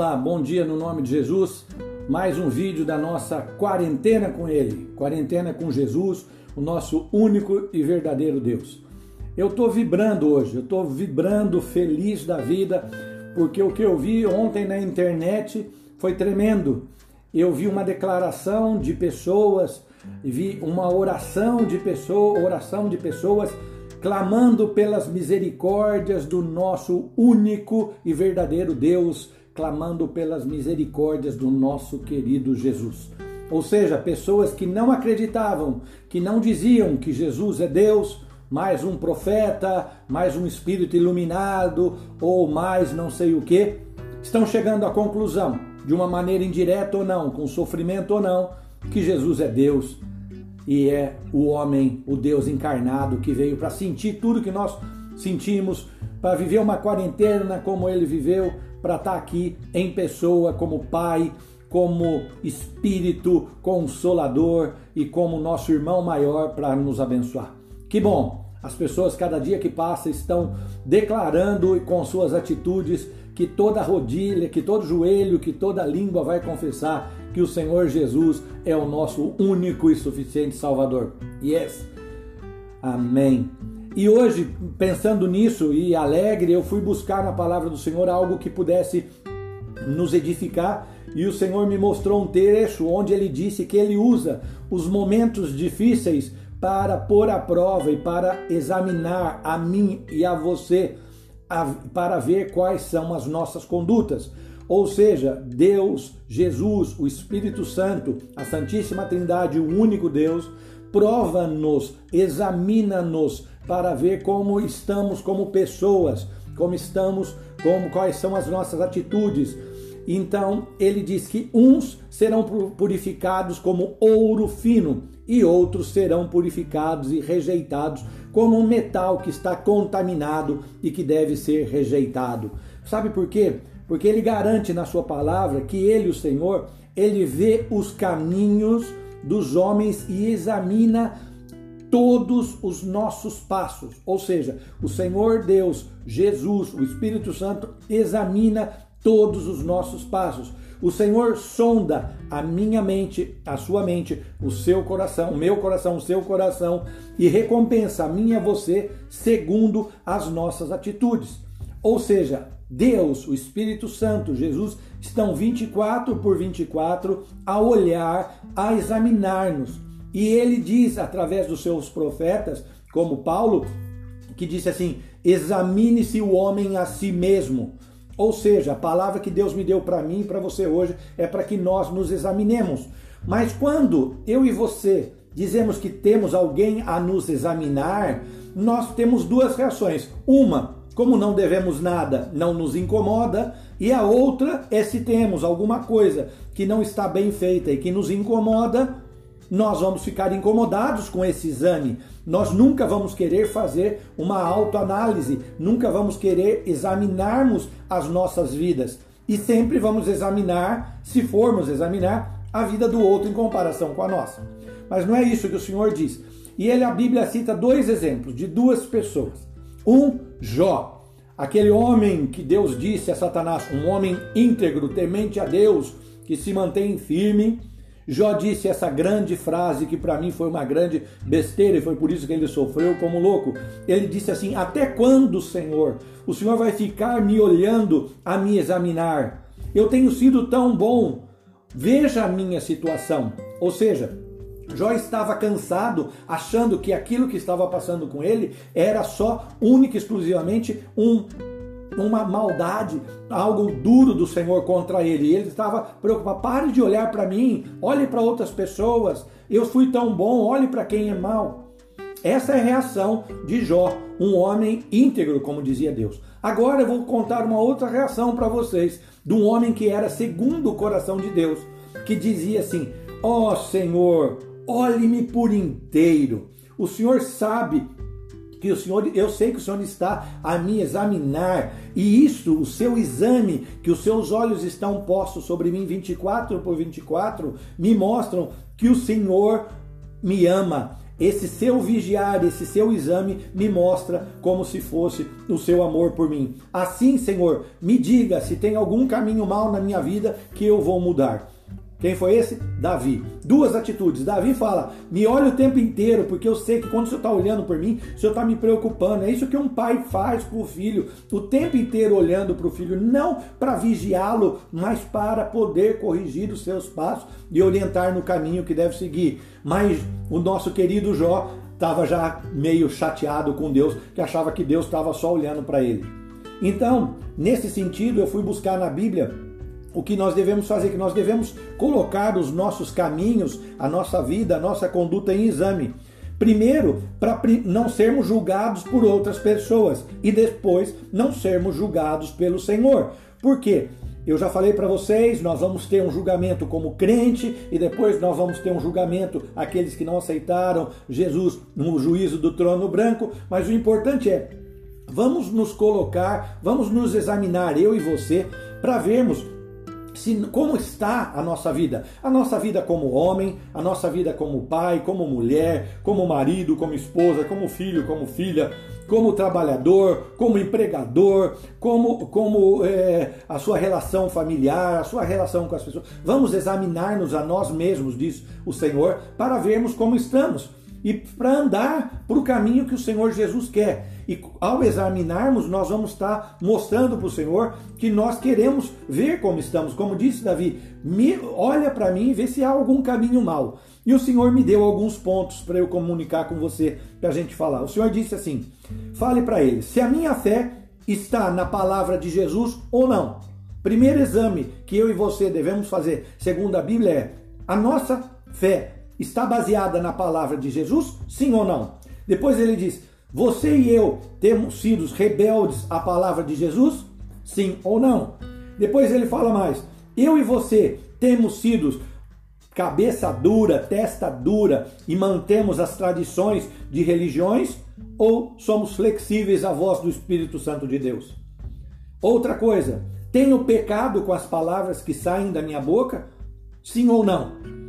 Olá, bom dia no nome de Jesus. Mais um vídeo da nossa quarentena com Ele, quarentena com Jesus, o nosso único e verdadeiro Deus. Eu estou vibrando hoje, eu estou vibrando feliz da vida, porque o que eu vi ontem na internet foi tremendo. Eu vi uma declaração de pessoas, vi uma oração de pessoas, oração de pessoas clamando pelas misericórdias do nosso único e verdadeiro Deus, clamando pelas misericórdias do nosso querido Jesus. Ou seja, pessoas que não acreditavam, que não diziam que Jesus é Deus, mais um profeta, mais um espírito iluminado ou mais não sei o que, estão chegando à conclusão, de uma maneira indireta ou não, com sofrimento ou não, que Jesus é Deus e é o homem, o Deus encarnado que veio para sentir tudo que nós sentimos, para viver uma quarentena como ele viveu, para estar tá aqui em pessoa como pai, como espírito consolador e como nosso irmão maior para nos abençoar. Que bom! As pessoas, cada dia que passa, estão declarando com suas atitudes que toda rodilha, que todo joelho, que toda língua vai confessar que o Senhor Jesus é o nosso único e suficiente Salvador. Yes. Amém. E hoje, pensando nisso e alegre, eu fui buscar na palavra do Senhor algo que pudesse nos edificar. E o Senhor me mostrou um trecho onde ele disse que ele usa os momentos difíceis para pôr à prova e para examinar a mim e a você, para ver quais são as nossas condutas. Ou seja, Deus, Jesus, o Espírito Santo, a Santíssima Trindade, o único Deus, prova-nos, examina-nos para ver como estamos como pessoas, como estamos, como quais são as nossas atitudes. Então, ele diz que uns serão purificados como ouro fino e outros serão purificados e rejeitados como um metal que está contaminado e que deve ser rejeitado. Sabe por quê? porque ele garante na sua palavra que ele, o Senhor, ele vê os caminhos dos homens e examina todos os nossos passos. Ou seja, o Senhor Deus, Jesus, o Espírito Santo examina todos os nossos passos. O Senhor sonda a minha mente, a sua mente, o seu coração, o meu coração, o seu coração e recompensa a mim e a você segundo as nossas atitudes. Ou seja, Deus, o Espírito Santo, Jesus estão 24 por 24 a olhar, a examinar-nos. E ele diz através dos seus profetas, como Paulo, que disse assim: examine-se o homem a si mesmo. Ou seja, a palavra que Deus me deu para mim e para você hoje é para que nós nos examinemos. Mas quando eu e você dizemos que temos alguém a nos examinar, nós temos duas reações. Uma, como não devemos nada, não nos incomoda, e a outra é se temos alguma coisa que não está bem feita e que nos incomoda, nós vamos ficar incomodados com esse exame. Nós nunca vamos querer fazer uma autoanálise, nunca vamos querer examinarmos as nossas vidas. E sempre vamos examinar, se formos examinar, a vida do outro em comparação com a nossa. Mas não é isso que o Senhor diz. E ele, a Bíblia cita dois exemplos de duas pessoas. Um, Jó, aquele homem que Deus disse a Satanás, um homem íntegro, temente a Deus, que se mantém firme. Jó disse essa grande frase que para mim foi uma grande besteira e foi por isso que ele sofreu como louco. Ele disse assim: Até quando, Senhor, o Senhor vai ficar me olhando a me examinar? Eu tenho sido tão bom. Veja a minha situação. Ou seja, Jó estava cansado, achando que aquilo que estava passando com ele era só, única e exclusivamente, um, uma maldade, algo duro do Senhor contra ele. E ele estava preocupado: pare de olhar para mim, olhe para outras pessoas. Eu fui tão bom, olhe para quem é mal. Essa é a reação de Jó, um homem íntegro, como dizia Deus. Agora eu vou contar uma outra reação para vocês, de um homem que era segundo o coração de Deus, que dizia assim: Ó oh, Senhor, olhe-me por inteiro. O Senhor sabe que o Senhor, eu sei que o Senhor está a me examinar, e isso, o seu exame, que os seus olhos estão postos sobre mim 24 por 24, me mostram que o Senhor me ama. esse seu vigiar, esse seu exame me mostra como se fosse o seu amor por mim. Assim, Senhor, me diga se tem algum caminho mal na minha vida que eu vou mudar. Quem foi esse? Davi. Duas atitudes. Davi fala: me olha o tempo inteiro, porque eu sei que quando o Senhor está olhando por mim, o Senhor está me preocupando. É isso que um pai faz com o filho, o tempo inteiro olhando para o filho, não para vigiá-lo, mas para poder corrigir os seus passos e orientar no caminho que deve seguir. Mas o nosso querido Jó estava já meio chateado com Deus, que achava que Deus estava só olhando para ele. Então, nesse sentido, eu fui buscar na Bíblia o que nós devemos fazer, que nós devemos colocar os nossos caminhos, a nossa vida, a nossa conduta em exame. Primeiro, para não sermos julgados por outras pessoas e depois não sermos julgados pelo Senhor. Por quê? Eu já falei para vocês, nós vamos ter um julgamento como crente e depois nós vamos ter um julgamento aqueles que não aceitaram Jesus no juízo do trono branco, mas o importante é vamos nos colocar, vamos nos examinar eu e você para vermos se, como está a nossa vida? A nossa vida como homem, a nossa vida como pai, como mulher, como marido, como esposa, como filho, como filha, como trabalhador, como empregador, como, como é, a sua relação familiar, a sua relação com as pessoas. Vamos examinar-nos a nós mesmos, diz o Senhor, para vermos como estamos e para andar para o caminho que o Senhor Jesus quer. E ao examinarmos, nós vamos estar mostrando para o Senhor que nós queremos ver como estamos. Como disse Davi, me, olha para mim e vê se há algum caminho mal. E o Senhor me deu alguns pontos para eu comunicar com você, para a gente falar. O Senhor disse assim: fale para ele, se a minha fé está na palavra de Jesus ou não. Primeiro exame que eu e você devemos fazer, segundo a Bíblia, é a nossa fé está baseada na palavra de Jesus? Sim ou não? Depois ele diz: Você e eu temos sido rebeldes à palavra de Jesus? Sim ou não? Depois ele fala mais: Eu e você temos sido cabeça dura, testa dura e mantemos as tradições de religiões? Ou somos flexíveis à voz do Espírito Santo de Deus? Outra coisa, tenho pecado com as palavras que saem da minha boca? Sim ou não?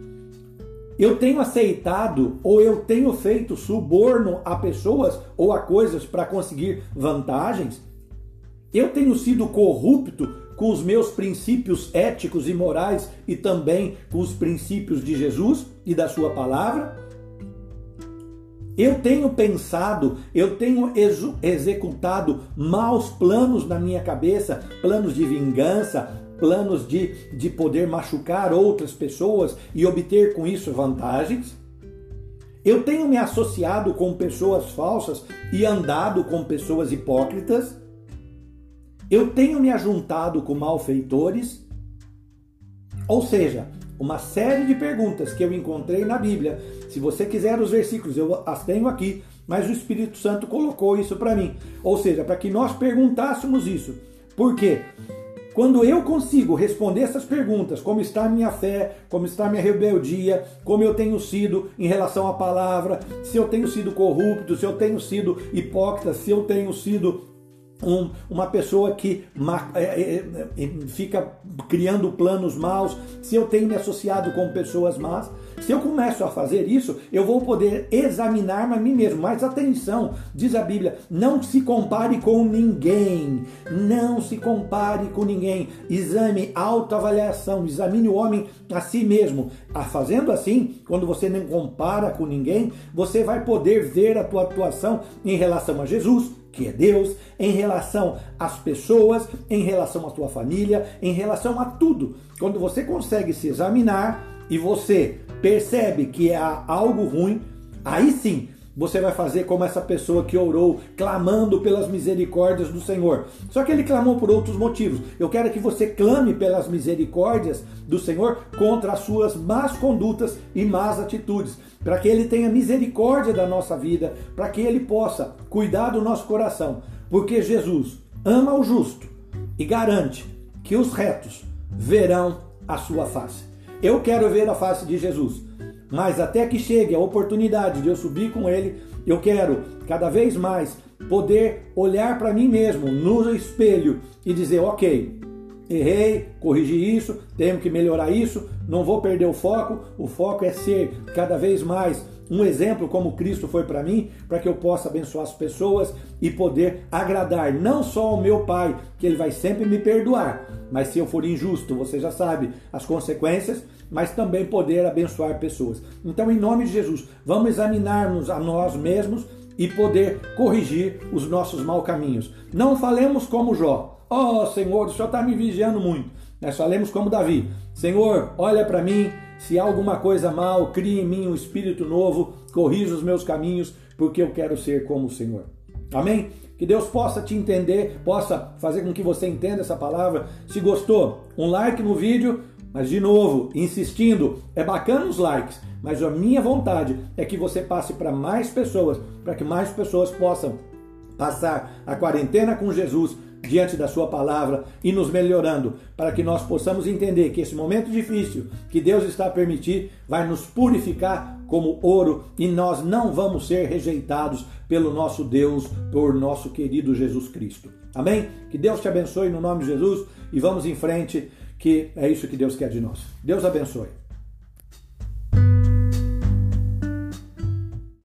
Eu tenho aceitado ou eu tenho feito suborno a pessoas ou a coisas para conseguir vantagens? Eu tenho sido corrupto com os meus princípios éticos e morais e também com os princípios de Jesus e da Sua palavra? Eu tenho pensado, eu tenho executado maus planos na minha cabeça, planos de vingança, planos de, de poder machucar outras pessoas e obter com isso vantagens. Eu tenho me associado com pessoas falsas e andado com pessoas hipócritas. Eu tenho me ajuntado com malfeitores. Ou seja, uma série de perguntas que eu encontrei na Bíblia. Se você quiser os versículos, eu as tenho aqui, mas o Espírito Santo colocou isso para mim. Ou seja, para que nós perguntássemos isso. Por quê? Quando eu consigo responder essas perguntas, como está minha fé, como está minha rebeldia, como eu tenho sido em relação à palavra, se eu tenho sido corrupto, se eu tenho sido hipócrita, se eu tenho sido um, uma pessoa que é, é, é, fica criando planos maus, se eu tenho me associado com pessoas más, se eu começo a fazer isso, eu vou poder examinar a mim mesmo. Mas atenção, diz a Bíblia: não se compare com ninguém. Não se compare com ninguém. Exame, autoavaliação, examine o homem a si mesmo. Ah, fazendo assim, quando você não compara com ninguém, você vai poder ver a tua atuação em relação a Jesus que é Deus, em relação às pessoas, em relação à tua família, em relação a tudo. Quando você consegue se examinar e você percebe que há algo ruim, aí sim você vai fazer como essa pessoa que orou, clamando pelas misericórdias do Senhor. Só que ele clamou por outros motivos. Eu quero que você clame pelas misericórdias do Senhor contra as suas más condutas e más atitudes, para que ele tenha misericórdia da nossa vida, para que ele possa cuidar do nosso coração, porque Jesus ama o justo e garante que os retos verão a sua face. Eu quero ver a face de Jesus. Mas até que chegue a oportunidade de eu subir com ele, eu quero cada vez mais poder olhar para mim mesmo no espelho e dizer: ok, errei, corrigi isso, tenho que melhorar isso, não vou perder o foco. O foco é ser cada vez mais um exemplo como Cristo foi para mim, para que eu possa abençoar as pessoas e poder agradar não só ao meu Pai, que Ele vai sempre me perdoar, mas se eu for injusto, você já sabe as consequências, mas também poder abençoar pessoas. Então, em nome de Jesus, vamos examinar-nos a nós mesmos e poder corrigir os nossos maus caminhos. Não falemos como Jó. Oh, Senhor, o Senhor está me vigiando muito. Nós falemos como Davi. Senhor, olha para mim, se há alguma coisa mal, crie em mim um espírito novo, corrija os meus caminhos, porque eu quero ser como o Senhor. Amém? Que Deus possa te entender, possa fazer com que você entenda essa palavra. Se gostou, um like no vídeo, mas de novo, insistindo, é bacana os likes, mas a minha vontade é que você passe para mais pessoas, para que mais pessoas possam passar a quarentena com Jesus diante da sua palavra e nos melhorando, para que nós possamos entender que esse momento difícil que Deus está a permitir vai nos purificar como ouro e nós não vamos ser rejeitados pelo nosso Deus, por nosso querido Jesus Cristo. Amém? Que Deus te abençoe no nome de Jesus e vamos em frente, que é isso que Deus quer de nós. Deus abençoe.